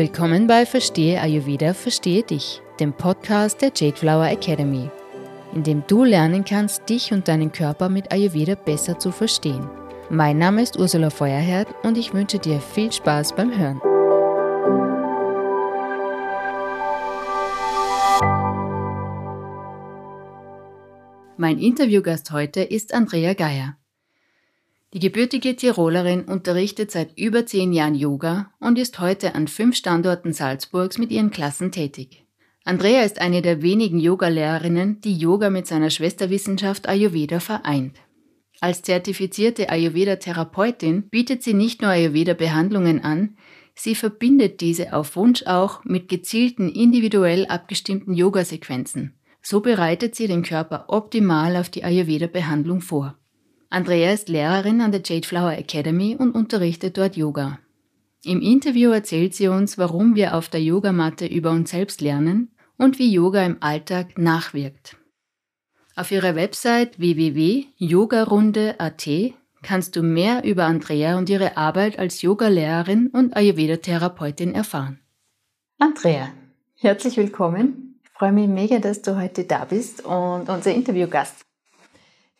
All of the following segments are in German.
Willkommen bei Verstehe Ayurveda, Verstehe dich, dem Podcast der Jade Flower Academy, in dem du lernen kannst, dich und deinen Körper mit Ayurveda besser zu verstehen. Mein Name ist Ursula Feuerherd und ich wünsche dir viel Spaß beim Hören. Mein Interviewgast heute ist Andrea Geier. Die gebürtige Tirolerin unterrichtet seit über zehn Jahren Yoga und ist heute an fünf Standorten Salzburgs mit ihren Klassen tätig. Andrea ist eine der wenigen Yogalehrerinnen, die Yoga mit seiner Schwesterwissenschaft Ayurveda vereint. Als zertifizierte Ayurveda-Therapeutin bietet sie nicht nur Ayurveda-Behandlungen an, sie verbindet diese auf Wunsch auch mit gezielten individuell abgestimmten Yogasequenzen. So bereitet sie den Körper optimal auf die Ayurveda-Behandlung vor. Andrea ist Lehrerin an der Jade Flower Academy und unterrichtet dort Yoga. Im Interview erzählt sie uns, warum wir auf der Yogamatte über uns selbst lernen und wie Yoga im Alltag nachwirkt. Auf ihrer Website www.yogarunde.at kannst du mehr über Andrea und ihre Arbeit als Yogalehrerin und Ayurveda-Therapeutin erfahren. Andrea, herzlich willkommen. Ich freue mich mega, dass du heute da bist und unser Interviewgast.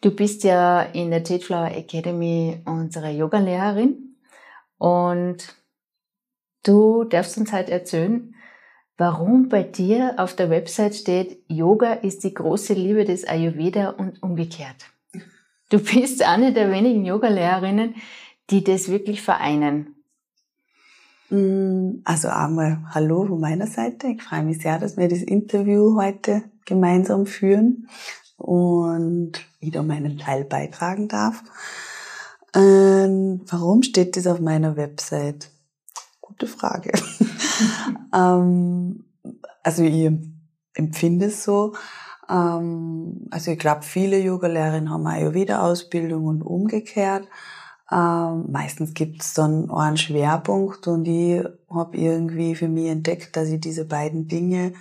Du bist ja in der Jade Flower Academy unsere Yogalehrerin und du darfst uns halt erzählen, warum bei dir auf der Website steht, Yoga ist die große Liebe des Ayurveda und umgekehrt. Du bist eine der wenigen Yogalehrerinnen, die das wirklich vereinen. Mm, also einmal Hallo von meiner Seite. Ich freue mich sehr, dass wir das Interview heute gemeinsam führen und wieder meinen Teil beitragen darf. Ähm, warum steht das auf meiner Website? Gute Frage. ähm, also ich empfinde es so. Ähm, also ich glaube, viele Yoga-Lehrerinnen haben Ayurveda-Ausbildung und umgekehrt. Ähm, meistens gibt es dann einen Schwerpunkt und ich habe irgendwie für mich entdeckt, dass ich diese beiden Dinge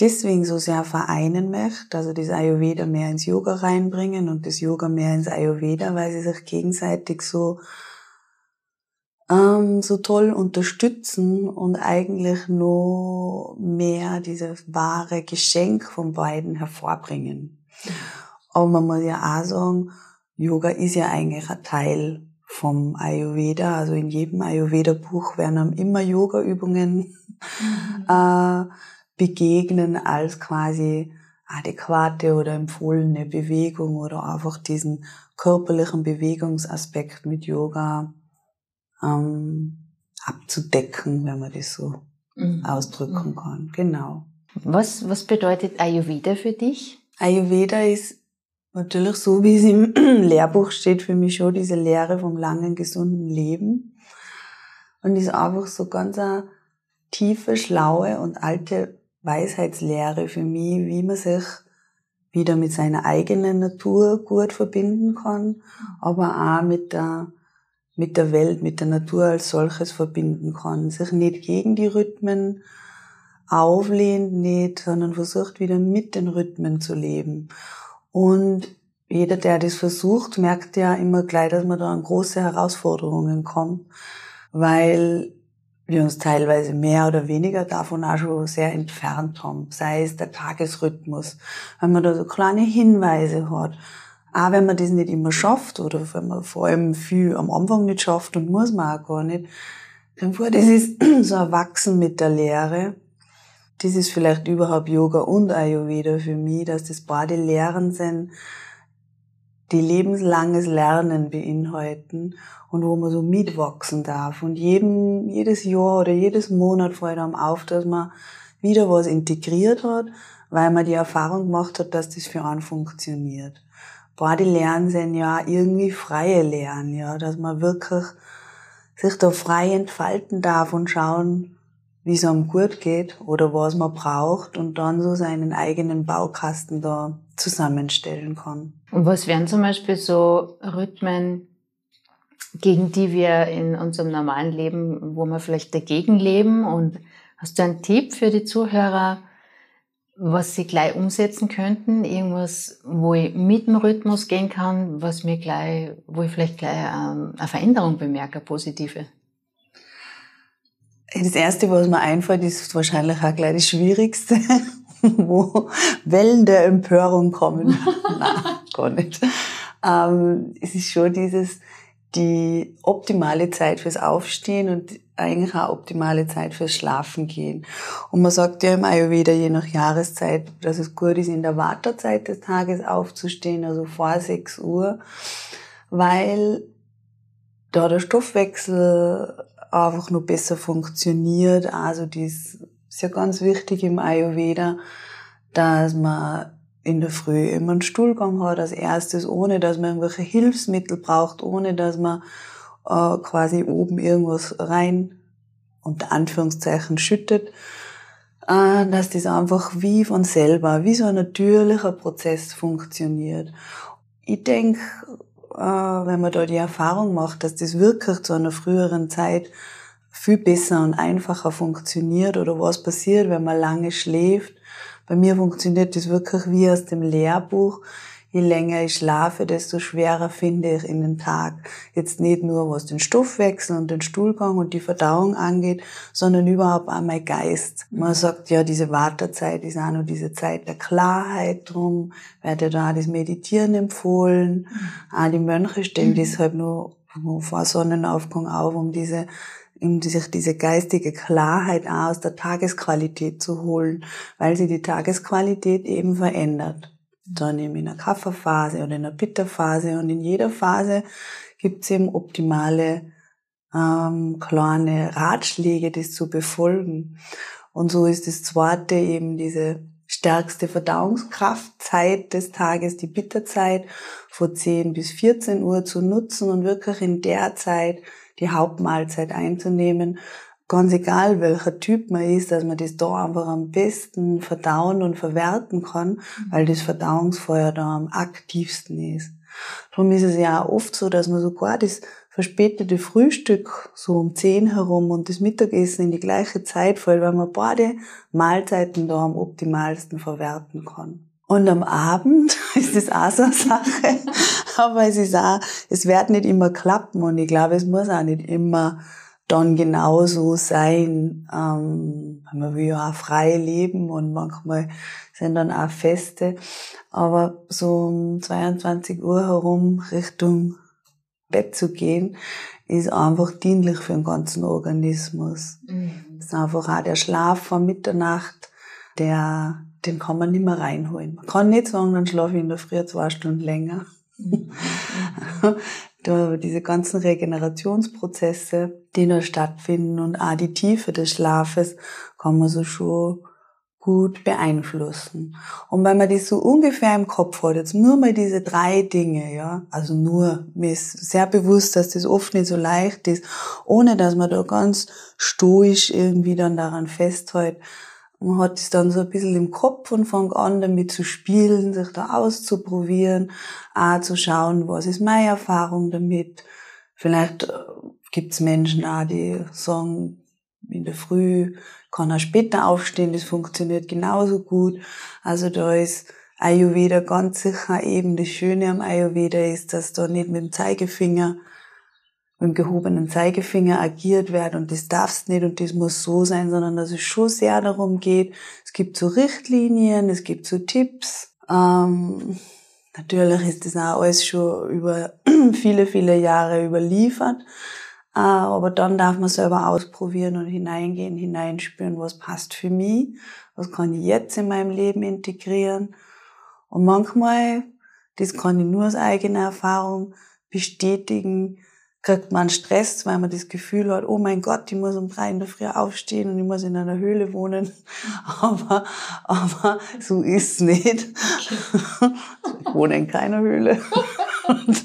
deswegen so sehr vereinen möchte, also das Ayurveda mehr ins Yoga reinbringen und das Yoga mehr ins Ayurveda, weil sie sich gegenseitig so ähm, so toll unterstützen und eigentlich nur mehr dieses wahre Geschenk von beiden hervorbringen. Aber man muss ja auch sagen, Yoga ist ja eigentlich ein Teil vom Ayurveda. Also in jedem Ayurveda-Buch werden immer Yoga-Übungen mhm. äh, begegnen als quasi adäquate oder empfohlene Bewegung oder einfach diesen körperlichen Bewegungsaspekt mit Yoga ähm, abzudecken, wenn man das so mhm. ausdrücken mhm. kann. Genau. Was, was bedeutet Ayurveda für dich? Ayurveda ist natürlich so, wie es im Lehrbuch steht, für mich schon diese Lehre vom langen, gesunden Leben. Und ist einfach so ganz eine tiefe, schlaue und alte Weisheitslehre für mich, wie man sich wieder mit seiner eigenen Natur gut verbinden kann, aber auch mit der, mit der Welt, mit der Natur als solches verbinden kann. Sich nicht gegen die Rhythmen auflehnt, nicht, sondern versucht wieder mit den Rhythmen zu leben. Und jeder, der das versucht, merkt ja immer gleich, dass man da an große Herausforderungen kommt, weil wir uns teilweise mehr oder weniger davon auch schon sehr entfernt haben. Sei es der Tagesrhythmus, wenn man da so kleine Hinweise hat. Auch wenn man das nicht immer schafft oder wenn man vor allem viel am Anfang nicht schafft und muss man auch gar nicht. Dann war das ist so erwachsen mit der Lehre. Das ist vielleicht überhaupt Yoga und Ayurveda für mich, dass das beide Lehren sind, die lebenslanges Lernen beinhalten und wo man so mitwachsen darf. Und jedem, jedes Jahr oder jedes Monat fällt einem auf, dass man wieder was integriert hat, weil man die Erfahrung gemacht hat, dass das für einen funktioniert. Beide Lernen sind ja irgendwie freie Lernen, ja, dass man wirklich sich da frei entfalten darf und schauen, wie es einem gut geht oder was man braucht und dann so seinen eigenen Baukasten da zusammenstellen kann. Und was wären zum Beispiel so Rhythmen, gegen die wir in unserem normalen Leben, wo wir vielleicht dagegen leben? Und hast du einen Tipp für die Zuhörer, was sie gleich umsetzen könnten? Irgendwas, wo ich mit dem Rhythmus gehen kann, was mir gleich, wo ich vielleicht gleich ähm, eine Veränderung bemerke, eine positive? Das Erste, was mir einfällt, ist wahrscheinlich auch gleich das Schwierigste, wo Wellen der Empörung kommen. Nein, gar nicht. Ähm, es ist schon dieses, die optimale Zeit fürs Aufstehen und eigentlich auch optimale Zeit fürs Schlafen gehen. Und man sagt ja im Ayurveda, je nach Jahreszeit, dass es gut ist, in der Wartezeit des Tages aufzustehen, also vor 6 Uhr, weil da der Stoffwechsel einfach nur besser funktioniert. Also das ist ja ganz wichtig im Ayurveda, dass man in der Früh immer einen Stuhlgang hat als erstes, ohne dass man irgendwelche Hilfsmittel braucht, ohne dass man äh, quasi oben irgendwas rein unter Anführungszeichen schüttet, äh, dass das einfach wie von selber, wie so ein natürlicher Prozess funktioniert. Ich denke, wenn man da die Erfahrung macht, dass das wirklich zu einer früheren Zeit viel besser und einfacher funktioniert oder was passiert, wenn man lange schläft. Bei mir funktioniert das wirklich wie aus dem Lehrbuch je länger ich schlafe, desto schwerer finde ich in den Tag. Jetzt nicht nur was den Stoffwechsel und den Stuhlgang und die Verdauung angeht, sondern überhaupt auch mein Geist. Man sagt ja, diese Wartezeit ist auch nur diese Zeit der Klarheit drum, werde da das Meditieren empfohlen. Mhm. Auch die Mönche stehen mhm. deshalb nur vor Sonnenaufgang auf, um diese um sich diese geistige Klarheit aus der Tagesqualität zu holen, weil sie die Tagesqualität eben verändert dann eben in einer Kafferphase oder in einer Bitterphase und in jeder Phase gibt es eben optimale ähm, kleine Ratschläge, das zu befolgen. Und so ist das zweite eben diese stärkste Verdauungskraftzeit des Tages, die Bitterzeit, von 10 bis 14 Uhr zu nutzen und wirklich in der Zeit die Hauptmahlzeit einzunehmen, ganz egal welcher Typ man ist, dass man das da einfach am besten verdauen und verwerten kann, mhm. weil das Verdauungsfeuer da am aktivsten ist. Darum ist es ja auch oft so, dass man sogar das verspätete Frühstück so um 10 herum und das Mittagessen in die gleiche Zeit fällt, weil man beide Mahlzeiten da am optimalsten verwerten kann. Und am Abend ist das auch so eine Sache, aber es ist auch, es wird nicht immer klappen und ich glaube, es muss auch nicht immer dann genauso sein. Ähm, man will ja auch frei leben und manchmal sind dann auch Feste. Aber so um 22 Uhr herum Richtung Bett zu gehen, ist einfach dienlich für den ganzen Organismus. Mhm. Das ist einfach auch der Schlaf vor Mitternacht, der, den kann man nicht mehr reinholen. Man kann nicht sagen, dann schlafe ich in der Früh zwei Stunden länger. Mhm. diese ganzen Regenerationsprozesse, die da stattfinden und auch die Tiefe des Schlafes kann man so schon gut beeinflussen. Und wenn man das so ungefähr im Kopf hat, jetzt nur mal diese drei Dinge, ja, also nur, mir ist sehr bewusst, dass das oft nicht so leicht ist, ohne dass man da ganz stoisch irgendwie dann daran festhält, man hat es dann so ein bisschen im Kopf und fängt an, damit zu spielen, sich da auszuprobieren, auch zu schauen, was ist meine Erfahrung damit. Vielleicht äh, gibt's Menschen auch, die sagen, in der Früh kann er später aufstehen, das funktioniert genauso gut. Also da ist Ayurveda ganz sicher eben das Schöne am Ayurveda ist, dass da nicht mit dem Zeigefinger mit dem gehobenen Zeigefinger agiert wird und das darf's nicht und das muss so sein, sondern dass es schon sehr darum geht, es gibt so Richtlinien, es gibt so Tipps. Ähm, natürlich ist das auch alles schon über viele, viele Jahre überliefert, äh, aber dann darf man selber ausprobieren und hineingehen, hineinspüren, was passt für mich, was kann ich jetzt in meinem Leben integrieren. Und manchmal, das kann ich nur aus eigener Erfahrung bestätigen, kriegt man Stress, weil man das Gefühl hat, oh mein Gott, ich muss um drei in der Früh aufstehen und ich muss in einer Höhle wohnen. Aber, aber so ist's nicht. Ich wohne in keiner Höhle. Und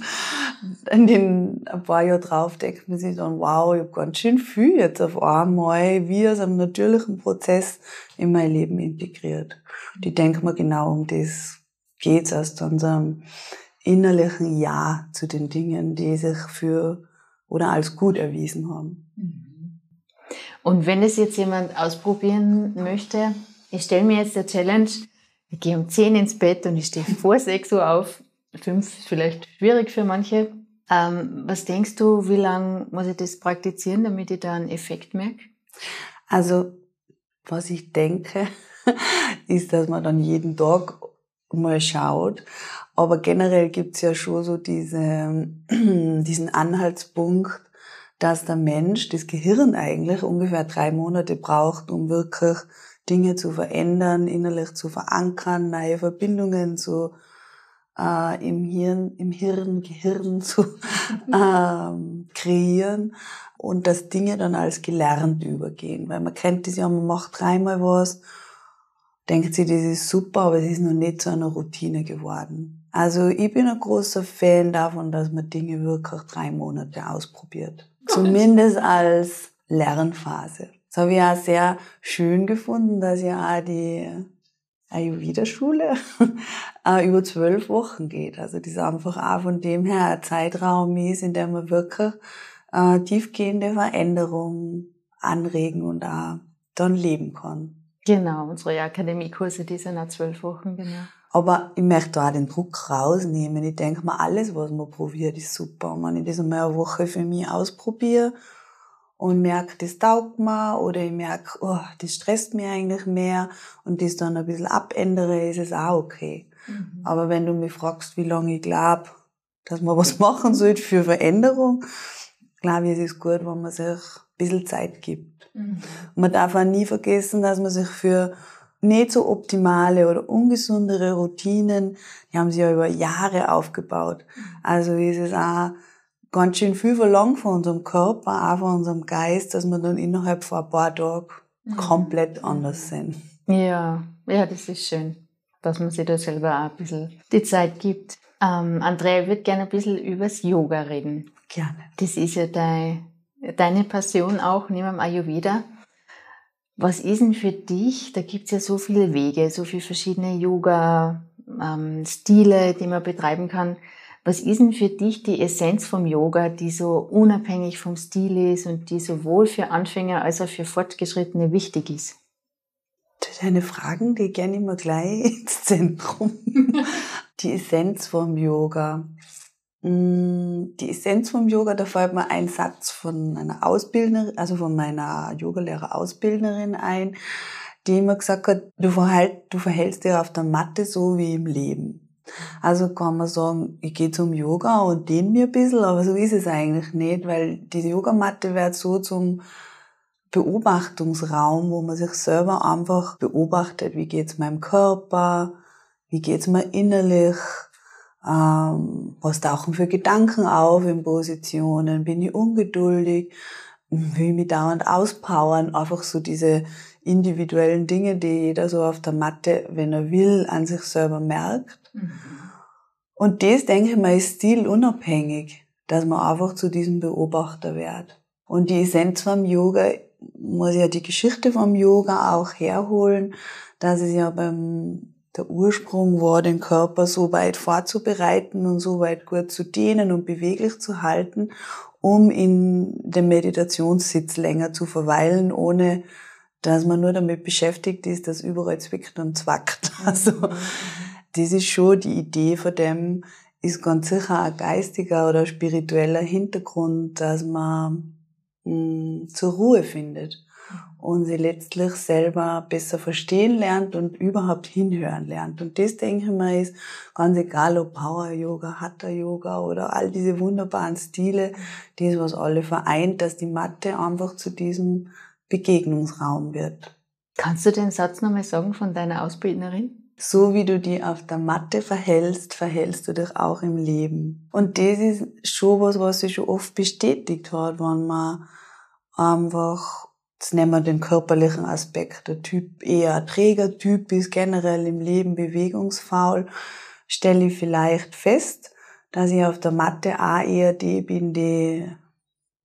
in den ein paar Jahre drauf denkt man sich dann, wow, ich habe ganz schön viel jetzt auf einmal wie aus einem natürlichen Prozess in mein Leben integriert. Und ich denke mir, genau um das geht's aus unserem innerlichen Ja zu den Dingen, die sich für oder als gut erwiesen haben. Mhm. Und wenn es jetzt jemand ausprobieren möchte, ich stelle mir jetzt der Challenge, ich gehe um 10 ins Bett und ich stehe vor 6 Uhr auf. 5 ist vielleicht schwierig für manche. Ähm, was denkst du, wie lange muss ich das praktizieren, damit ich da einen Effekt merke? Also, was ich denke, ist, dass man dann jeden Tag mal schaut. Aber generell gibt's ja schon so diese, diesen Anhaltspunkt, dass der Mensch, das Gehirn eigentlich ungefähr drei Monate braucht, um wirklich Dinge zu verändern, innerlich zu verankern, neue Verbindungen zu äh, im Hirn, im Hirn, Gehirn zu ähm, kreieren und dass Dinge dann als gelernt übergehen. Weil man kennt das ja, man macht dreimal was, denkt sich, das ist super, aber es ist noch nicht zu einer Routine geworden. Also ich bin ein großer Fan davon, dass man Dinge wirklich drei Monate ausprobiert. Zumindest als Lernphase. Das habe ich auch sehr schön gefunden, dass ja auch die Ayurveda-Schule über zwölf Wochen geht. Also das einfach auch von dem her ein Zeitraum ist, in dem man wirklich äh, tiefgehende Veränderungen anregen und auch dann leben kann. Genau, unsere Akademiekurse, die sind auch zwölf Wochen, genau. Aber ich möchte auch den Druck rausnehmen. Ich denke mal, alles, was man probiert, ist super. Und wenn ich das einmal eine Woche für mich ausprobiere und merke, das taugt mir oder ich merke, oh, das stresst mich eigentlich mehr und das dann ein bisschen abändere, ist es auch okay. Mhm. Aber wenn du mich fragst, wie lange ich glaube, dass man was machen sollte für Veränderung, glaube ich, es ist gut, wenn man sich bisschen Zeit gibt. Mhm. Man darf auch nie vergessen, dass man sich für nicht so optimale oder ungesundere Routinen, die haben sich ja über Jahre aufgebaut. Also ist es auch ganz schön viel verlangt von unserem Körper, auch von unserem Geist, dass wir dann innerhalb von ein paar Tagen mhm. komplett anders sind. Ja, ja, das ist schön, dass man sich da selber auch ein bisschen die Zeit gibt. Ähm, Andrea, ich würde gerne ein bisschen übers Yoga reden. Gerne. Das ist ja dein, deine Passion auch neben dem Ayurveda. Was ist denn für dich, da gibt es ja so viele Wege, so viele verschiedene Yoga-Stile, ähm, die man betreiben kann. Was ist denn für dich die Essenz vom Yoga, die so unabhängig vom Stil ist und die sowohl für Anfänger als auch für Fortgeschrittene wichtig ist? Das ist eine Frage, die gerne immer gleich ins Zentrum. die Essenz vom Yoga. Mm, die Essenz vom Yoga, da fällt mir ein Satz von einer Ausbildnerin, also von meiner Yogalehrer-Ausbildnerin ein, die immer gesagt hat, du, verhalt, du verhältst dich auf der Matte so wie im Leben. Also kann man sagen, ich gehe zum Yoga und dehne mir ein bisschen, aber so ist es eigentlich nicht, weil diese Yogamatte wird so zum Beobachtungsraum, wo man sich selber einfach beobachtet, wie geht's meinem Körper, wie geht's mir innerlich, ähm, was tauchen für Gedanken auf in Positionen? Bin ich ungeduldig? Will ich mich dauernd auspowern? Einfach so diese individuellen Dinge, die jeder so auf der Matte, wenn er will, an sich selber merkt. Mhm. Und das, denke ich mal, ist stilunabhängig, dass man einfach zu diesem Beobachter wird. Und die Essenz vom Yoga, muss ja die Geschichte vom Yoga auch herholen, dass es ja beim der Ursprung war, den Körper so weit vorzubereiten und so weit gut zu dehnen und beweglich zu halten, um in dem Meditationssitz länger zu verweilen, ohne dass man nur damit beschäftigt ist, dass überall zwickt und zwackt. Also, das ist schon die Idee von dem, ist ganz sicher ein geistiger oder spiritueller Hintergrund, dass man mh, mm, zur Ruhe findet und sie letztlich selber besser verstehen lernt und überhaupt hinhören lernt. Und das, denke ich mal, ist ganz egal, ob Power Yoga, Hatha Yoga oder all diese wunderbaren Stile, das, was alle vereint, dass die Mathe einfach zu diesem Begegnungsraum wird. Kannst du den Satz nochmal sagen von deiner Ausbildnerin? So wie du dich auf der Matte verhältst, verhältst du dich auch im Leben. Und das ist schon was, was sich schon oft bestätigt hat, wenn man einfach Jetzt nehmen wir den körperlichen Aspekt. Der Typ eher Trägertyp ist, generell im Leben bewegungsfaul. Stelle ich vielleicht fest, dass ich auf der Matte auch eher die bin, die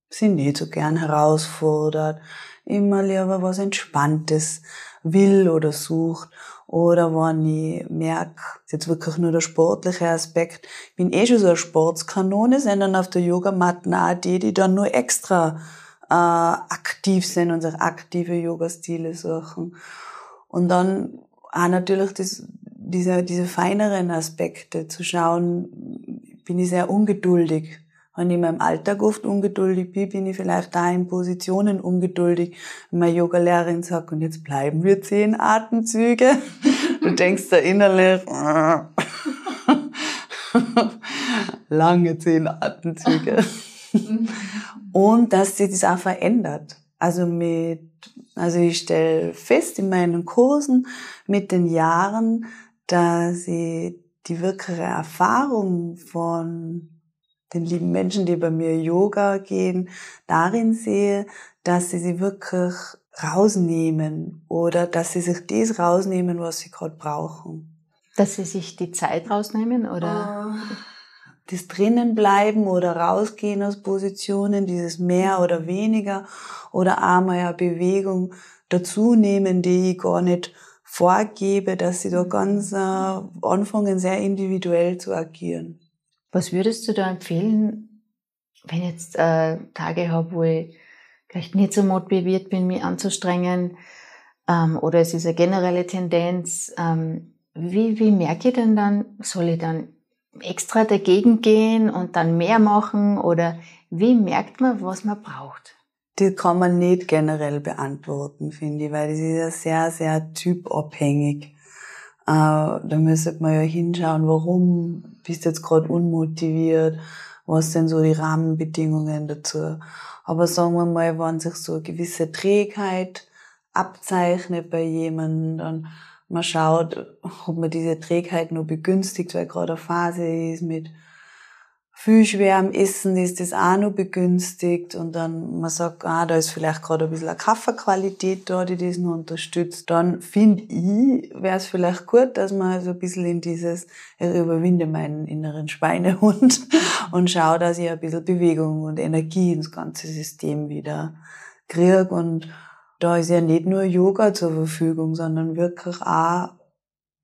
sich nicht so gern herausfordert, immer lieber was Entspanntes will oder sucht. Oder wenn ich merke, ist jetzt wirklich nur der sportliche Aspekt, ich bin eh schon so eine Sportskanone, sondern auf der Yogamatte auch die, die dann nur extra äh, aktiv sind und sich aktive Yoga-Stile suchen. Und dann auch natürlich das, diese, diese feineren Aspekte zu schauen, bin ich sehr ungeduldig. Wenn ich in meinem Alltag oft ungeduldig bin, bin ich vielleicht da in Positionen ungeduldig. Wenn meine Yogalehrerin sagt, und jetzt bleiben wir zehn Atemzüge, du denkst da innerlich, lange zehn Atemzüge. und dass sich das auch verändert. Also mit, also ich stelle fest in meinen Kursen mit den Jahren, dass ich die wirkliche Erfahrung von den lieben Menschen, die bei mir Yoga gehen, darin sehe, dass sie sie wirklich rausnehmen oder dass sie sich das rausnehmen, was sie gerade brauchen. Dass sie sich die Zeit rausnehmen oder? Uh, das drinnen bleiben oder rausgehen aus Positionen, dieses mehr oder weniger oder einmal eine Bewegung dazu nehmen, die ich gar nicht vorgebe, dass sie da ganz äh, anfangen, sehr individuell zu agieren. Was würdest du da empfehlen, wenn ich jetzt äh, Tage habe, wo ich vielleicht nicht so motiviert bin, mich anzustrengen, ähm, oder es ist eine generelle Tendenz, ähm, wie, wie merke ich denn dann, soll ich dann extra dagegen gehen und dann mehr machen oder wie merkt man, was man braucht? Das kann man nicht generell beantworten, finde ich, weil das ist ja sehr, sehr typabhängig. Äh, da müsste man ja hinschauen, warum bist du jetzt gerade unmotiviert, was sind so die Rahmenbedingungen dazu. Aber sagen wir mal, wenn sich so eine gewisse Trägheit abzeichnet bei jemandem, dann man schaut, ob man diese Trägheit nur begünstigt, weil gerade eine Phase ist mit viel schwerem Essen ist das auch noch begünstigt. Und dann man sagt, ah, da ist vielleicht gerade ein bisschen eine Kaffeequalität da, die das noch unterstützt, dann finde ich, wäre es vielleicht gut, dass man so ein bisschen in dieses, ich überwinde meinen inneren Schweinehund und schaue, dass ich ein bisschen Bewegung und Energie ins ganze System wieder kriege und da ist ja nicht nur Yoga zur Verfügung, sondern wirklich auch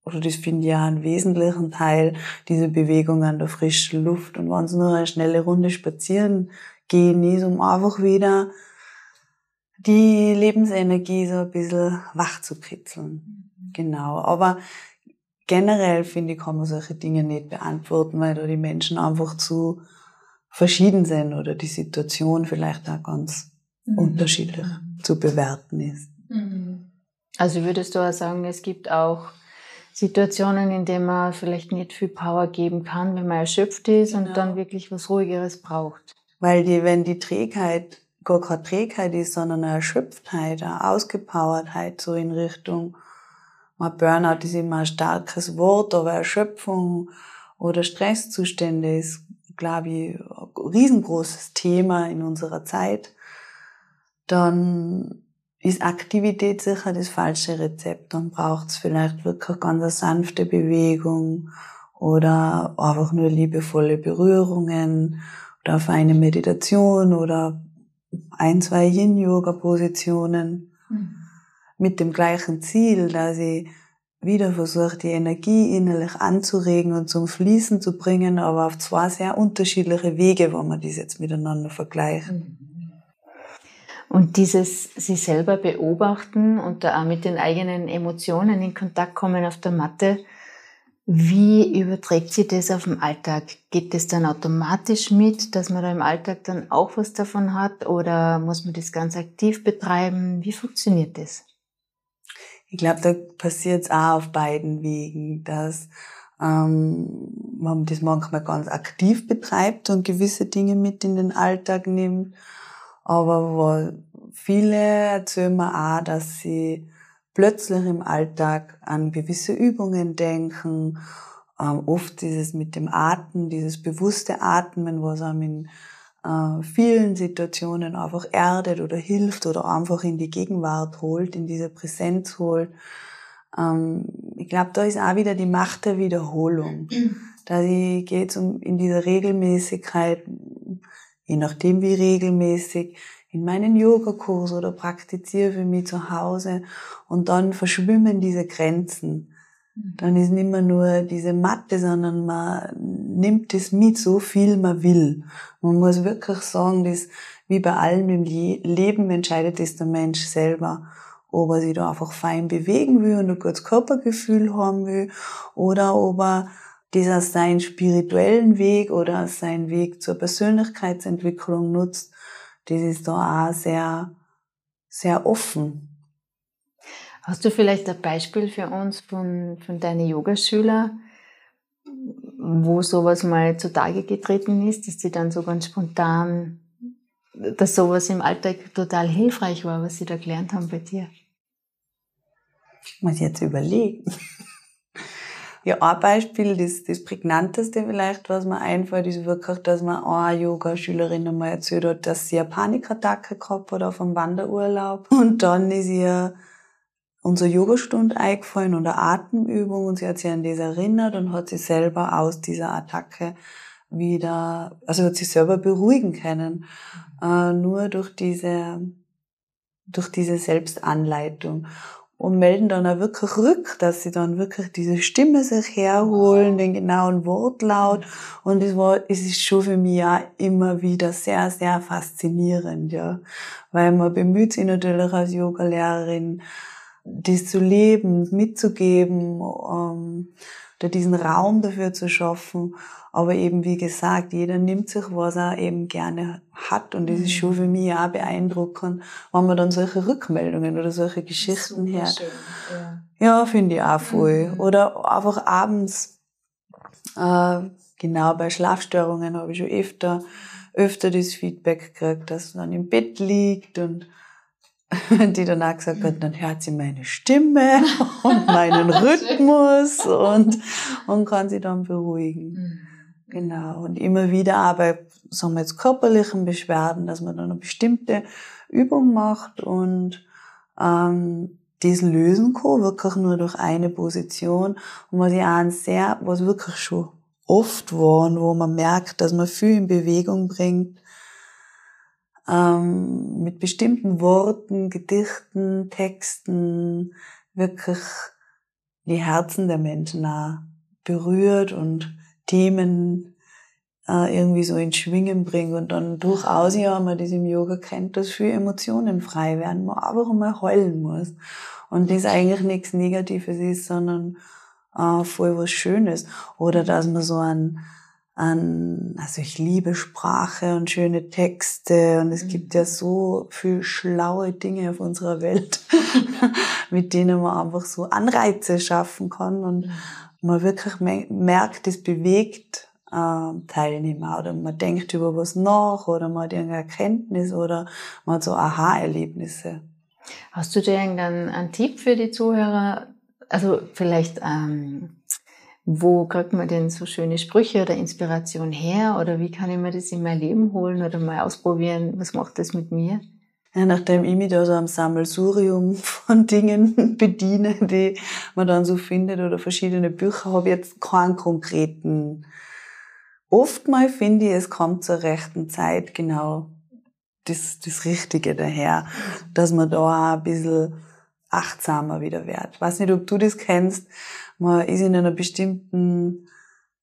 oder das finde ich ja einen wesentlichen Teil, diese Bewegung an der frischen Luft. Und wenn es nur eine schnelle Runde spazieren gehen ist, um einfach wieder die Lebensenergie so ein bisschen wach zu kitzeln. Genau. Aber generell finde ich, kann man solche Dinge nicht beantworten, weil da die Menschen einfach zu verschieden sind oder die Situation vielleicht auch ganz mhm. unterschiedlich zu bewerten ist. Mhm. Also würdest du auch sagen, es gibt auch Situationen, in denen man vielleicht nicht viel Power geben kann, wenn man erschöpft ist genau. und dann wirklich was Ruhigeres braucht. Weil die, wenn die Trägheit gar keine Trägheit ist, sondern eine Erschöpftheit, eine Ausgepowertheit, so in Richtung, man Burnout ist immer ein starkes Wort, aber Erschöpfung oder Stresszustände ist, glaube ich, ein riesengroßes Thema in unserer Zeit, dann ist Aktivität sicher das falsche Rezept. Dann braucht es vielleicht wirklich ganz eine sanfte Bewegung oder einfach nur liebevolle Berührungen oder auf eine Meditation oder ein, zwei Yin-Yoga-Positionen mhm. mit dem gleichen Ziel, dass ich wieder versuche, die Energie innerlich anzuregen und zum Fließen zu bringen, aber auf zwei sehr unterschiedliche Wege, wenn man das jetzt miteinander vergleicht. Mhm. Und dieses sich selber beobachten und da auch mit den eigenen Emotionen in Kontakt kommen auf der Matte, wie überträgt sich das auf den Alltag? Geht das dann automatisch mit, dass man da im Alltag dann auch was davon hat oder muss man das ganz aktiv betreiben? Wie funktioniert das? Ich glaube, da passiert es auch auf beiden Wegen, dass ähm, man das manchmal ganz aktiv betreibt und gewisse Dinge mit in den Alltag nimmt aber wo viele erzählen mir auch, dass sie plötzlich im Alltag an gewisse Übungen denken. Ähm, oft ist es mit dem Atmen, dieses bewusste Atmen, was einem in äh, vielen Situationen einfach erdet oder hilft oder einfach in die Gegenwart holt, in diese Präsenz holt. Ähm, ich glaube, da ist auch wieder die Macht der Wiederholung. Da geht um in dieser Regelmäßigkeit je nachdem wie regelmäßig, in meinen Yogakurs oder praktiziere für mich zu Hause und dann verschwimmen diese Grenzen. Mhm. Dann ist nicht mehr nur diese Matte, sondern man nimmt es mit so viel man will. Man muss wirklich sagen, dass wie bei allem im Leben entscheidet es der Mensch selber, ob er sich da einfach fein bewegen will und ein gutes Körpergefühl haben will oder ob er dieser seinen spirituellen Weg oder seinen Weg zur Persönlichkeitsentwicklung nutzt, das ist da auch sehr, sehr offen. Hast du vielleicht ein Beispiel für uns von, von deinen Yogaschüler, wo sowas mal zutage getreten ist, dass sie dann so ganz spontan, dass sowas im Alltag total hilfreich war, was sie da gelernt haben bei dir? Ich muss jetzt überlegen. Ja, ein Beispiel, das, das prägnanteste vielleicht, was mir einfällt, ist wirklich, dass mir eine Yoga-Schülerin einmal erzählt hat, dass sie eine Panikattacke gehabt hat auf einem Wanderurlaub. Und dann ist ihr unsere Yogastunde eingefallen und eine Atemübung und sie hat sich an das erinnert und hat sich selber aus dieser Attacke wieder, also hat sich selber beruhigen können, äh, nur durch diese, durch diese Selbstanleitung und melden dann auch wirklich rück, dass sie dann wirklich diese Stimme sich herholen, den genauen Wortlaut. Und es war, es ist schon für mich ja immer wieder sehr, sehr faszinierend, ja. Weil man bemüht sich natürlich als Yogalehrerin, das zu leben, mitzugeben, ähm, da diesen Raum dafür zu schaffen. Aber eben, wie gesagt, jeder nimmt sich, was er eben gerne hat. Und das ist schon für mich auch beeindruckend, wenn man dann solche Rückmeldungen oder solche Geschichten hört. Ja, ja finde ich auch voll. Mhm. Oder einfach abends, äh, genau bei Schlafstörungen habe ich schon öfter, öfter das Feedback gekriegt, dass man dann im Bett liegt und die dann auch gesagt hat, dann hört sie meine Stimme und meinen Rhythmus und, und kann sie dann beruhigen. Mhm. Genau. Und immer wieder aber, sagen wir jetzt, körperlichen Beschwerden, dass man dann eine bestimmte Übung macht und ähm, das lösen kann, wirklich nur durch eine Position. Und was ich auch sehr, was wirklich schon oft war und wo man merkt, dass man viel in Bewegung bringt, ähm, mit bestimmten Worten, Gedichten, Texten wirklich die Herzen der Menschen auch berührt und Themen äh, irgendwie so in Schwingen bringen und dann durchaus, ja, man das im Yoga kennt, dass viel Emotionen frei werden, man einfach mal heulen muss. Und das eigentlich nichts Negatives ist, sondern äh, voll was Schönes. Oder dass man so ein an, also ich liebe Sprache und schöne Texte und es gibt ja mhm. so viel schlaue Dinge auf unserer Welt, mit denen man einfach so Anreize schaffen kann und mhm man wirklich merkt, es bewegt äh, Teilnehmer oder man denkt über was nach oder man hat irgendeine Erkenntnis oder man hat so Aha-Erlebnisse. Hast du dir irgendeinen einen Tipp für die Zuhörer? Also vielleicht, ähm, wo kriegt man denn so schöne Sprüche oder Inspiration her? Oder wie kann ich mir das in mein Leben holen oder mal ausprobieren? Was macht das mit mir? Ja, nachdem ich mich da so am Sammelsurium von Dingen bediene, die man dann so findet oder verschiedene Bücher, habe ich jetzt keinen konkreten. Oftmal finde ich, es kommt zur rechten Zeit genau das, das Richtige daher, dass man da auch ein bisschen achtsamer wieder wird. Ich weiß nicht, ob du das kennst. Man ist in einer bestimmten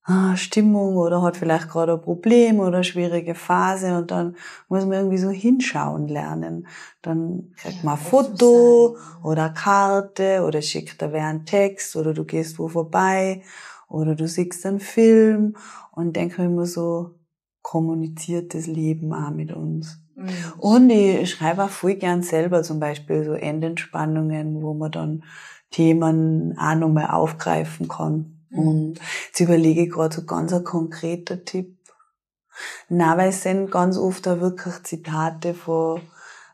Ah, Stimmung oder hat vielleicht gerade ein Problem oder eine schwierige Phase und dann muss man irgendwie so hinschauen lernen. Dann kriegt man ein Foto oder eine Karte oder schickt da wer einen Text oder du gehst wo vorbei oder du siehst einen Film und denke immer so, kommuniziert das Leben auch mit uns. Mhm. Und ich schreibe auch voll gern selber zum Beispiel so Endentspannungen, wo man dann Themen auch nochmal aufgreifen kann. Und jetzt überlege ich gerade so ganz ein konkreter Tipp. Na, weil es sind ganz oft auch wirklich Zitate von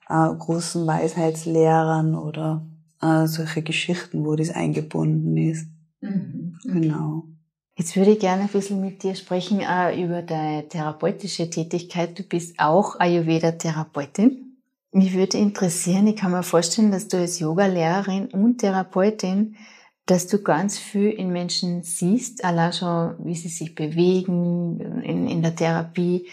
äh, großen Weisheitslehrern oder äh, solche Geschichten, wo das eingebunden ist. Mhm. Genau. Jetzt würde ich gerne ein bisschen mit dir sprechen äh, über deine therapeutische Tätigkeit. Du bist auch Ayurveda-Therapeutin. Mich würde interessieren, ich kann mir vorstellen, dass du als Yoga-Lehrerin und Therapeutin dass du ganz viel in Menschen siehst, allein schon, wie sie sich bewegen in, in der Therapie.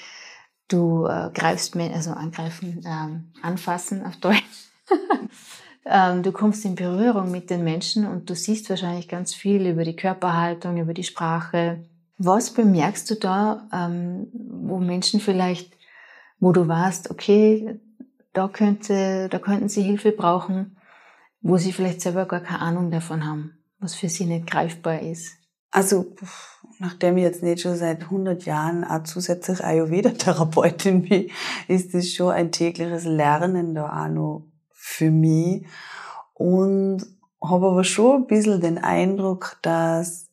Du äh, greifst, also angreifen, ähm, anfassen auf Deutsch. ähm, du kommst in Berührung mit den Menschen und du siehst wahrscheinlich ganz viel über die Körperhaltung, über die Sprache. Was bemerkst du da, ähm, wo Menschen vielleicht, wo du warst, okay, da könnte, da könnten sie Hilfe brauchen, wo sie vielleicht selber gar keine Ahnung davon haben? was für sie nicht greifbar ist? Also nachdem ich jetzt nicht schon seit 100 Jahren auch zusätzlich Ayurveda-Therapeutin bin, ist das schon ein tägliches Lernen da auch noch für mich. Und habe aber schon ein bisschen den Eindruck, dass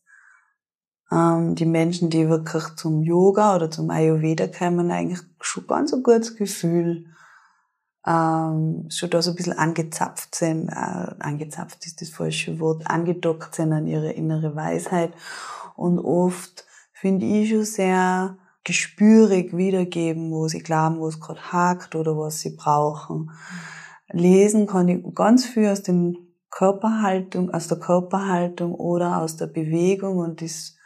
ähm, die Menschen, die wirklich zum Yoga oder zum Ayurveda kommen, eigentlich schon ganz ein gutes Gefühl ähm, schon da so ein bisschen angezapft sind, äh, angezapft ist das falsche Wort, angedockt sind an ihre innere Weisheit und oft finde ich schon sehr gespürig wiedergeben, wo sie glauben, wo es gerade hakt oder was sie brauchen. Lesen kann ich ganz viel aus den Körperhaltung, aus der Körperhaltung oder aus der Bewegung und das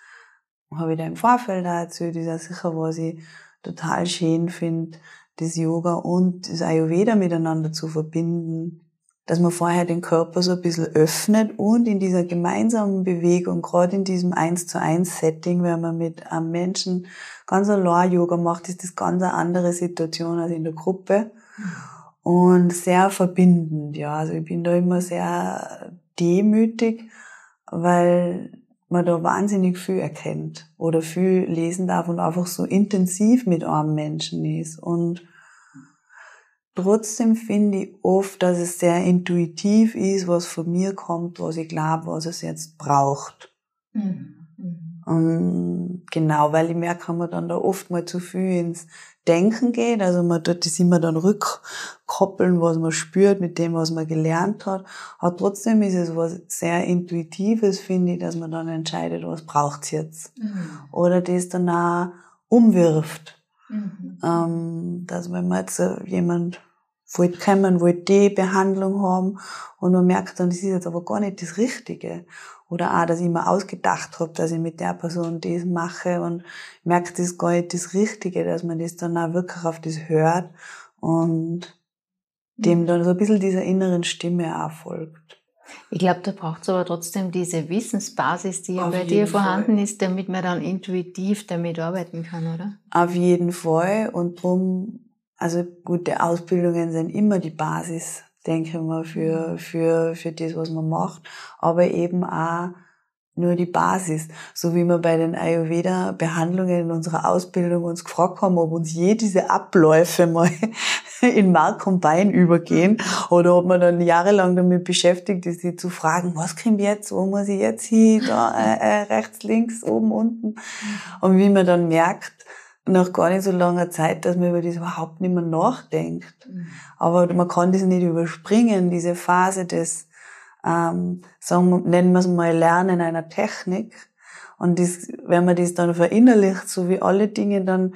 habe ich da im Vorfeld da erzählt, ist sicher, was ich total schön finde, das Yoga und das Ayurveda miteinander zu verbinden, dass man vorher den Körper so ein bisschen öffnet und in dieser gemeinsamen Bewegung, gerade in diesem eins zu eins Setting, wenn man mit einem Menschen ganz allein Yoga macht, ist das ganz eine andere Situation als in der Gruppe und sehr verbindend, ja. Also ich bin da immer sehr demütig, weil man da wahnsinnig viel erkennt oder viel lesen darf und einfach so intensiv mit einem Menschen ist. Und trotzdem finde ich oft, dass es sehr intuitiv ist, was von mir kommt, was ich glaube, was es jetzt braucht. Mhm. Und genau, weil ich merke, kann man dann da oft mal zu viel ins Denken geht. Also man tut das immer dann rückkoppeln, was man spürt mit dem, was man gelernt hat. Aber trotzdem ist es was sehr Intuitives, finde ich, dass man dann entscheidet, was braucht's jetzt. Mhm. Oder das dann auch umwirft. Mhm. Ähm, dass wenn man jetzt äh, jemand wollte kommen, wollte die Behandlung haben und man merkt dann, das ist jetzt aber gar nicht das Richtige. Oder auch, dass ich mir ausgedacht habe, dass ich mit der Person das mache und merke, das ist gar nicht das Richtige, dass man das dann auch wirklich auf das hört und dem mhm. dann so ein bisschen dieser inneren Stimme auch folgt. Ich glaube, da braucht es aber trotzdem diese Wissensbasis, die ja bei dir vorhanden Fall. ist, damit man dann intuitiv damit arbeiten kann, oder? Auf jeden Fall. Und drum, also gute Ausbildungen sind immer die Basis denke ich mal, für, für, für das, was man macht, aber eben auch nur die Basis. So wie wir bei den Ayurveda-Behandlungen in unserer Ausbildung uns gefragt haben, ob uns je diese Abläufe mal in Mark und Bein übergehen oder ob man dann jahrelang damit beschäftigt ist, sie zu fragen, was kommt jetzt, wo muss ich jetzt hin, da, äh, äh, rechts, links, oben, unten. Und wie man dann merkt, nach gar nicht so langer Zeit, dass man über das überhaupt nicht mehr nachdenkt. Mhm. Aber man kann das nicht überspringen, diese Phase des, ähm, sagen wir, nennen wir es mal Lernen einer Technik. Und das, wenn man das dann verinnerlicht, so wie alle Dinge, dann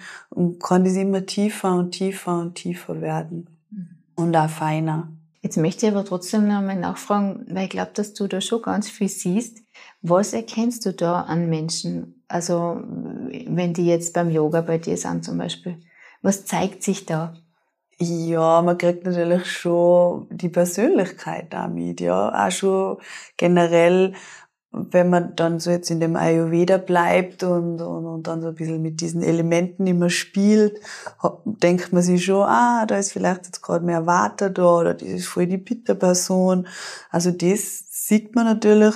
kann das immer tiefer und tiefer und tiefer werden. Mhm. Und auch feiner. Jetzt möchte ich aber trotzdem noch mal nachfragen, weil ich glaube, dass du da schon ganz viel siehst. Was erkennst du da an Menschen? Also, wenn die jetzt beim Yoga bei dir sind zum Beispiel. Was zeigt sich da? Ja, man kriegt natürlich schon die Persönlichkeit damit, ja. Auch schon generell, wenn man dann so jetzt in dem Ayurveda bleibt und, und, und dann so ein bisschen mit diesen Elementen immer spielt, denkt man sich schon, ah, da ist vielleicht jetzt gerade mehr Water da oder das ist voll die Pitta-Person. Also das sieht man natürlich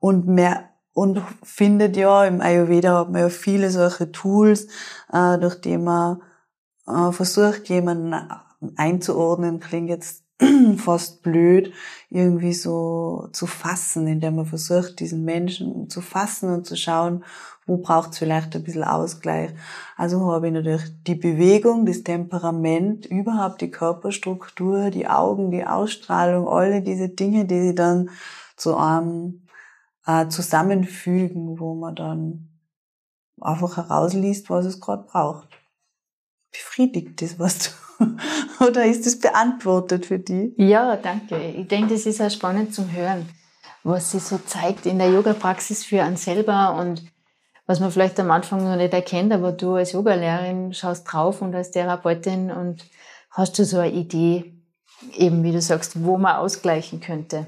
und mehr und findet ja im Ayurveda hat man ja viele solche Tools, äh, durch die man äh, versucht jemanden einzuordnen, klingt jetzt fast blöd, irgendwie so zu fassen, indem man versucht, diesen Menschen zu fassen und zu schauen, wo braucht es vielleicht ein bisschen Ausgleich. Also habe ich natürlich die Bewegung, das Temperament, überhaupt die Körperstruktur, die Augen, die Ausstrahlung, alle diese Dinge, die sie dann zu einem äh, zusammenfügen, wo man dann einfach herausliest, was es gerade braucht. Befriedigt das, was du, oder ist es beantwortet für die? Ja, danke. Ich denke, das ist auch spannend zum Hören, was sie so zeigt in der Yoga-Praxis für einen selber und was man vielleicht am Anfang noch nicht erkennt, aber du als Yogalehrerin schaust drauf und als Therapeutin und hast du so eine Idee, eben wie du sagst, wo man ausgleichen könnte.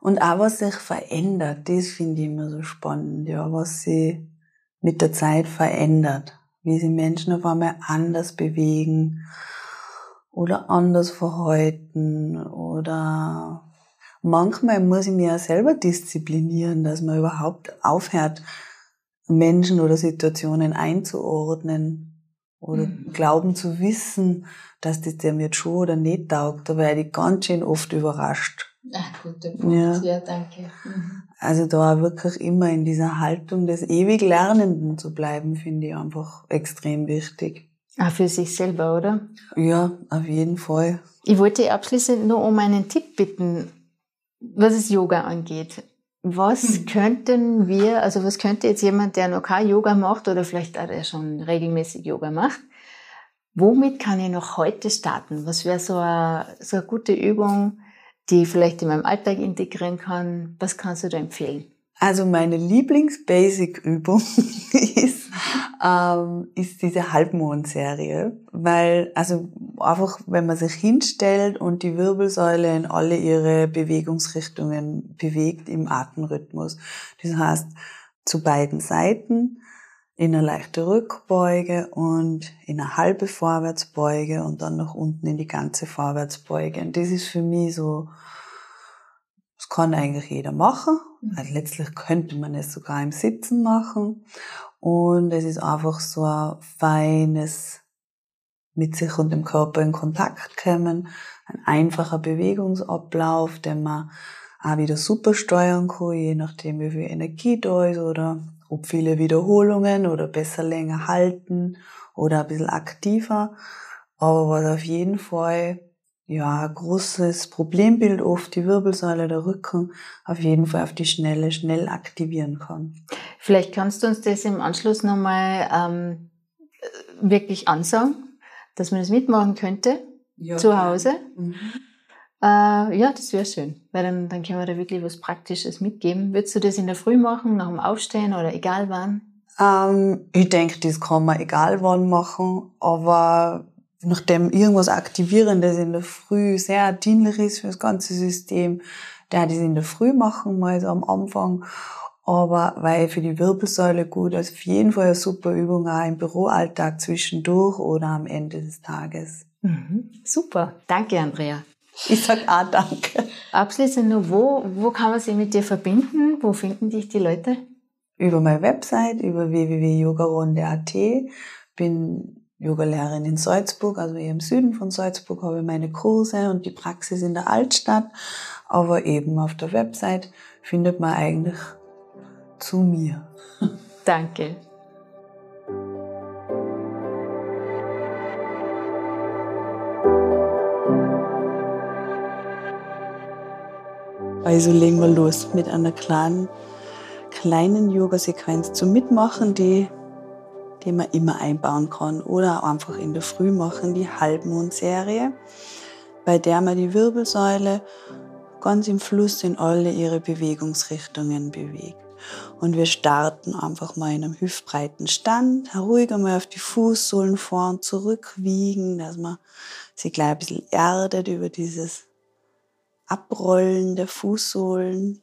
Und auch was sich verändert, das finde ich immer so spannend, ja, was sie mit der Zeit verändert. Wie sie Menschen auf einmal anders bewegen oder anders verhalten oder manchmal muss ich mir ja selber disziplinieren, dass man überhaupt aufhört, Menschen oder Situationen einzuordnen oder mhm. glauben zu wissen, dass das der mir schon oder nicht taugt. Da werde ich ganz schön oft überrascht. Ach, guter Punkt. Ja, ja danke. Mhm. Also da wirklich immer in dieser Haltung des ewig Lernenden zu bleiben, finde ich einfach extrem wichtig. Auch für sich selber, oder? Ja, auf jeden Fall. Ich wollte abschließend nur um einen Tipp bitten, was es Yoga angeht. Was hm. könnten wir, also was könnte jetzt jemand, der noch kein Yoga macht oder vielleicht auch der schon regelmäßig Yoga macht, womit kann ich noch heute starten? Was wäre so eine, so eine gute Übung, die ich vielleicht in meinem Alltag integrieren kann? Was kannst du da empfehlen? Also meine Lieblings-Basic-Übung ist, ähm, ist diese Halbmond-Serie, weil also einfach, wenn man sich hinstellt und die Wirbelsäule in alle ihre Bewegungsrichtungen bewegt im Atemrhythmus. Das heißt, zu beiden Seiten in eine leichte Rückbeuge und in eine halbe Vorwärtsbeuge und dann nach unten in die ganze Vorwärtsbeuge. Und das ist für mich so das kann eigentlich jeder machen. Mhm. Also letztlich könnte man es sogar im Sitzen machen. Und es ist einfach so ein feines mit sich und dem Körper in Kontakt kommen. Ein einfacher Bewegungsablauf, den man auch wieder super steuern kann, je nachdem wie viel Energie da ist oder ob viele Wiederholungen oder besser länger halten oder ein bisschen aktiver. Aber was auf jeden Fall ja, großes Problembild oft, die Wirbelsäule, der Rücken, auf jeden Fall auf die Schnelle schnell aktivieren kann. Vielleicht kannst du uns das im Anschluss nochmal ähm, wirklich ansagen, dass man das mitmachen könnte ja, zu Hause. Mhm. Äh, ja, das wäre schön, weil dann, dann können wir da wirklich was Praktisches mitgeben. Würdest du das in der Früh machen, nach dem Aufstehen oder egal wann? Ähm, ich denke, das kann man egal wann machen, aber nachdem irgendwas Aktivierendes in der Früh sehr dienlich ist für das ganze System, der das in der Früh machen, mal so am Anfang. Aber weil für die Wirbelsäule gut, also auf jeden Fall eine super Übung auch im Büroalltag zwischendurch oder am Ende des Tages. Mhm. Super. Danke, Andrea. Ich sag auch danke. Abschließend nur, wo, wo kann man sich mit dir verbinden? Wo finden dich die Leute? Über meine Website, über www.yogarunde.at. Bin Yogalehrerin in Salzburg, also eher im Süden von Salzburg, habe ich meine Kurse und die Praxis in der Altstadt. Aber eben auf der Website findet man eigentlich zu mir. Danke. Also legen wir los mit einer kleinen, kleinen Yoga-Sequenz zum Mitmachen, die die man immer einbauen kann. Oder einfach in der Früh machen, die Halbmondserie, bei der man die Wirbelsäule ganz im Fluss in alle ihre Bewegungsrichtungen bewegt. Und wir starten einfach mal in einem hüftbreiten Stand, ruhig einmal auf die Fußsohlen vor und zurück wiegen, dass man sich gleich ein bisschen erdet über dieses Abrollen der Fußsohlen.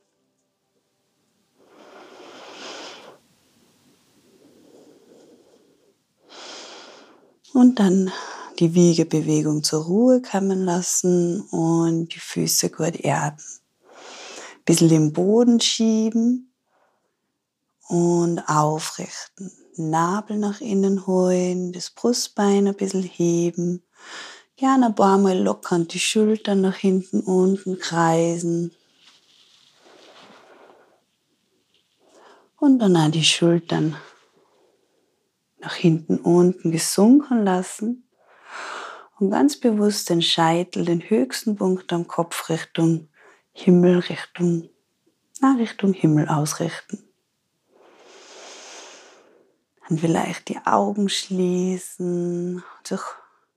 Und dann die Wiegebewegung zur Ruhe kommen lassen und die Füße gut erden. Ein bisschen den Boden schieben und aufrichten. Nabel nach innen holen, das Brustbein ein bisschen heben. Gerne ein paar Mal lockern, die Schultern nach hinten unten kreisen. Und dann auch die Schultern nach hinten unten gesunken lassen und ganz bewusst den Scheitel, den höchsten Punkt am Kopf Richtung Himmel, Richtung, na, Richtung Himmel ausrichten. Dann vielleicht die Augen schließen, sich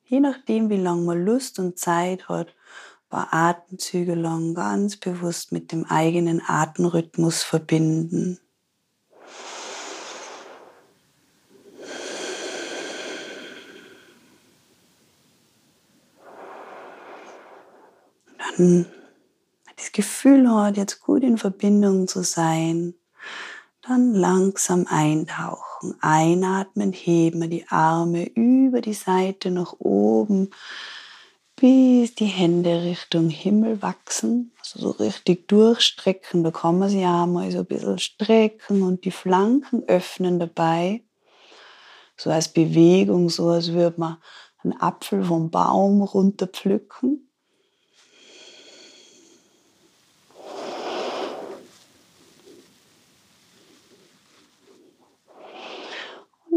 je nachdem, wie lange man Lust und Zeit hat, ein paar Atemzüge lang ganz bewusst mit dem eigenen Atemrhythmus verbinden. das Gefühl hat, jetzt gut in Verbindung zu sein, dann langsam eintauchen, einatmen, heben wir die Arme über die Seite nach oben, bis die Hände Richtung Himmel wachsen, also so richtig durchstrecken. Da kann man sich auch mal so ein bisschen strecken und die Flanken öffnen dabei. So als Bewegung, so als würde man einen Apfel vom Baum runterpflücken.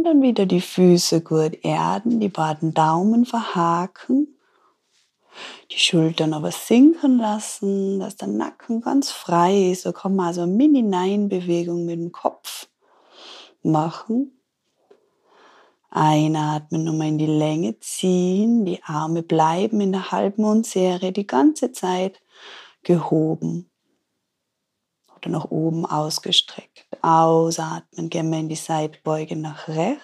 Und dann wieder die Füße gut erden, die beiden Daumen verhaken, die Schultern aber sinken lassen, dass der Nacken ganz frei ist. So kann man also eine Mini-Nein-Bewegung mit dem Kopf machen. Einatmen, nochmal in die Länge ziehen. Die Arme bleiben in der Halbmondserie die ganze Zeit gehoben oder nach oben ausgestreckt. Ausatmen, gehen wir in die Seitbeuge nach rechts.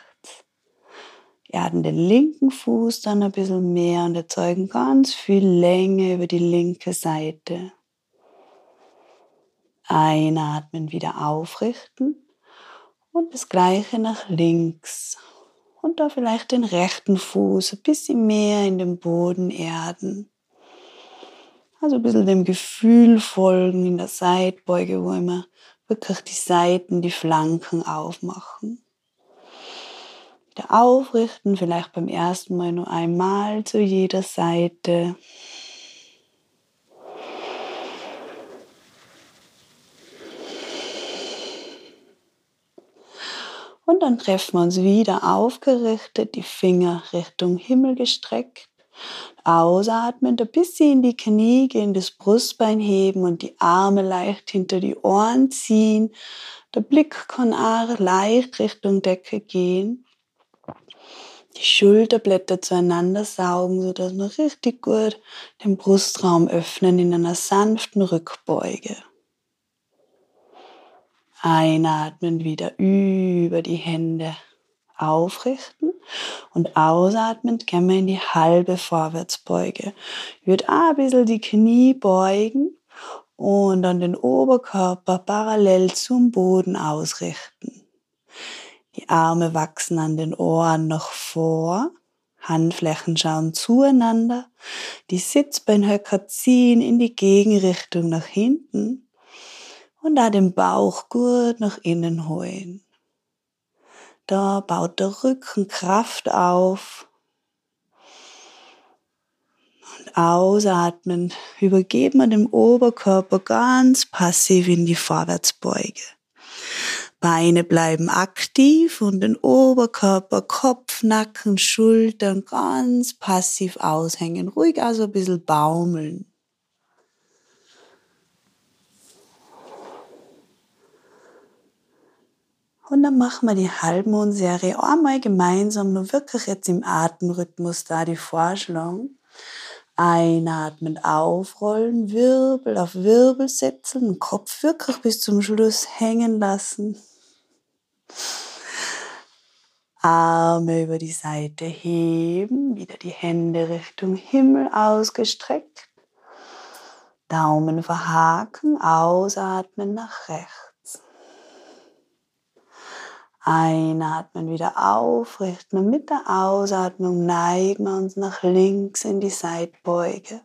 Erden den linken Fuß dann ein bisschen mehr und erzeugen ganz viel Länge über die linke Seite. Einatmen, wieder aufrichten und das gleiche nach links. Und da vielleicht den rechten Fuß ein bisschen mehr in den Boden erden. Also ein bisschen dem Gefühl folgen in der Seitbeuge, wo immer wirklich die Seiten, die Flanken aufmachen. Wieder aufrichten, vielleicht beim ersten Mal nur einmal zu jeder Seite. Und dann treffen wir uns wieder aufgerichtet, die Finger Richtung Himmel gestreckt. Ausatmen, ein bisschen in die Knie gehen, das Brustbein heben und die Arme leicht hinter die Ohren ziehen. Der Blick kann auch leicht Richtung Decke gehen. Die Schulterblätter zueinander saugen, sodass wir richtig gut den Brustraum öffnen in einer sanften Rückbeuge. Einatmen wieder über die Hände aufrichten und ausatmend gehen wir in die halbe Vorwärtsbeuge. Ich würde auch ein bisschen die Knie beugen und dann den Oberkörper parallel zum Boden ausrichten. Die Arme wachsen an den Ohren noch vor. Handflächen schauen zueinander. Die Sitzbeinhöcker ziehen in die Gegenrichtung nach hinten. Und da den Bauch gut nach innen holen. Da baut der Rücken Kraft auf. Und ausatmen übergeben wir dem Oberkörper ganz passiv in die Vorwärtsbeuge. Beine bleiben aktiv und den Oberkörper, Kopf, Nacken, Schultern ganz passiv aushängen. Ruhig also ein bisschen baumeln. Und dann machen wir die Halbmondserie einmal gemeinsam, nur wirklich jetzt im Atemrhythmus da die Vorstellung. Einatmend aufrollen, Wirbel auf Wirbel setzen, Kopf wirklich bis zum Schluss hängen lassen. Arme über die Seite heben, wieder die Hände Richtung Himmel ausgestreckt. Daumen verhaken, ausatmen nach rechts. Einatmen wieder aufrichten und mit der Ausatmung neigen wir uns nach links in die Seitbeuge.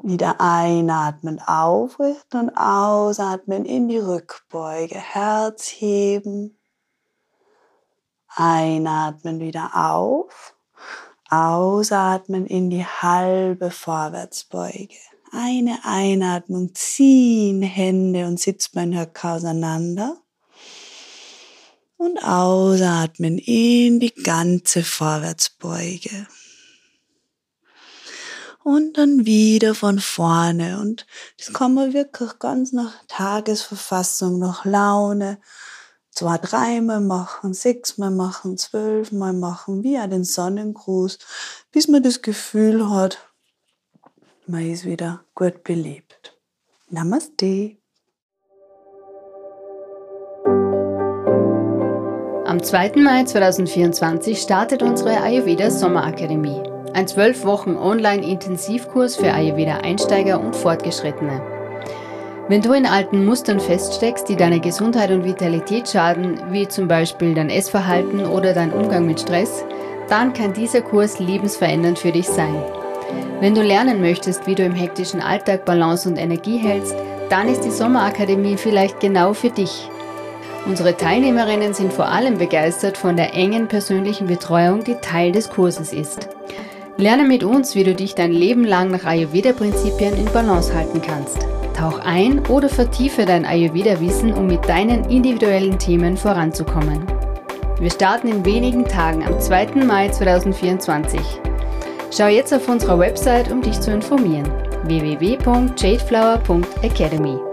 Wieder einatmen, aufrichten und ausatmen in die Rückbeuge. Herz heben. Einatmen wieder auf. Ausatmen in die halbe Vorwärtsbeuge. Eine Einatmung ziehen Hände und Sitzbeinhöcker auseinander und ausatmen in die ganze Vorwärtsbeuge. Und dann wieder von vorne. Und das kann man wirklich ganz nach Tagesverfassung, nach Laune, zwei, dreimal machen, sechsmal machen, zwölfmal machen, wie auch den Sonnengruß, bis man das Gefühl hat, man ist wieder gut belebt. Namaste. Am 2. Mai 2024 startet unsere Ayurveda Sommerakademie. Ein zwölf Wochen Online-Intensivkurs für Ayurveda-Einsteiger und Fortgeschrittene. Wenn du in alten Mustern feststeckst, die deine Gesundheit und Vitalität schaden, wie zum Beispiel dein Essverhalten oder dein Umgang mit Stress, dann kann dieser Kurs lebensverändernd für dich sein. Wenn du lernen möchtest, wie du im hektischen Alltag Balance und Energie hältst, dann ist die Sommerakademie vielleicht genau für dich. Unsere Teilnehmerinnen sind vor allem begeistert von der engen persönlichen Betreuung, die Teil des Kurses ist. Lerne mit uns, wie du dich dein Leben lang nach Ayurveda-Prinzipien in Balance halten kannst. Tauch ein oder vertiefe dein Ayurveda-Wissen, um mit deinen individuellen Themen voranzukommen. Wir starten in wenigen Tagen am 2. Mai 2024. Schau jetzt auf unserer Website, um dich zu informieren. www.jadeflower.academy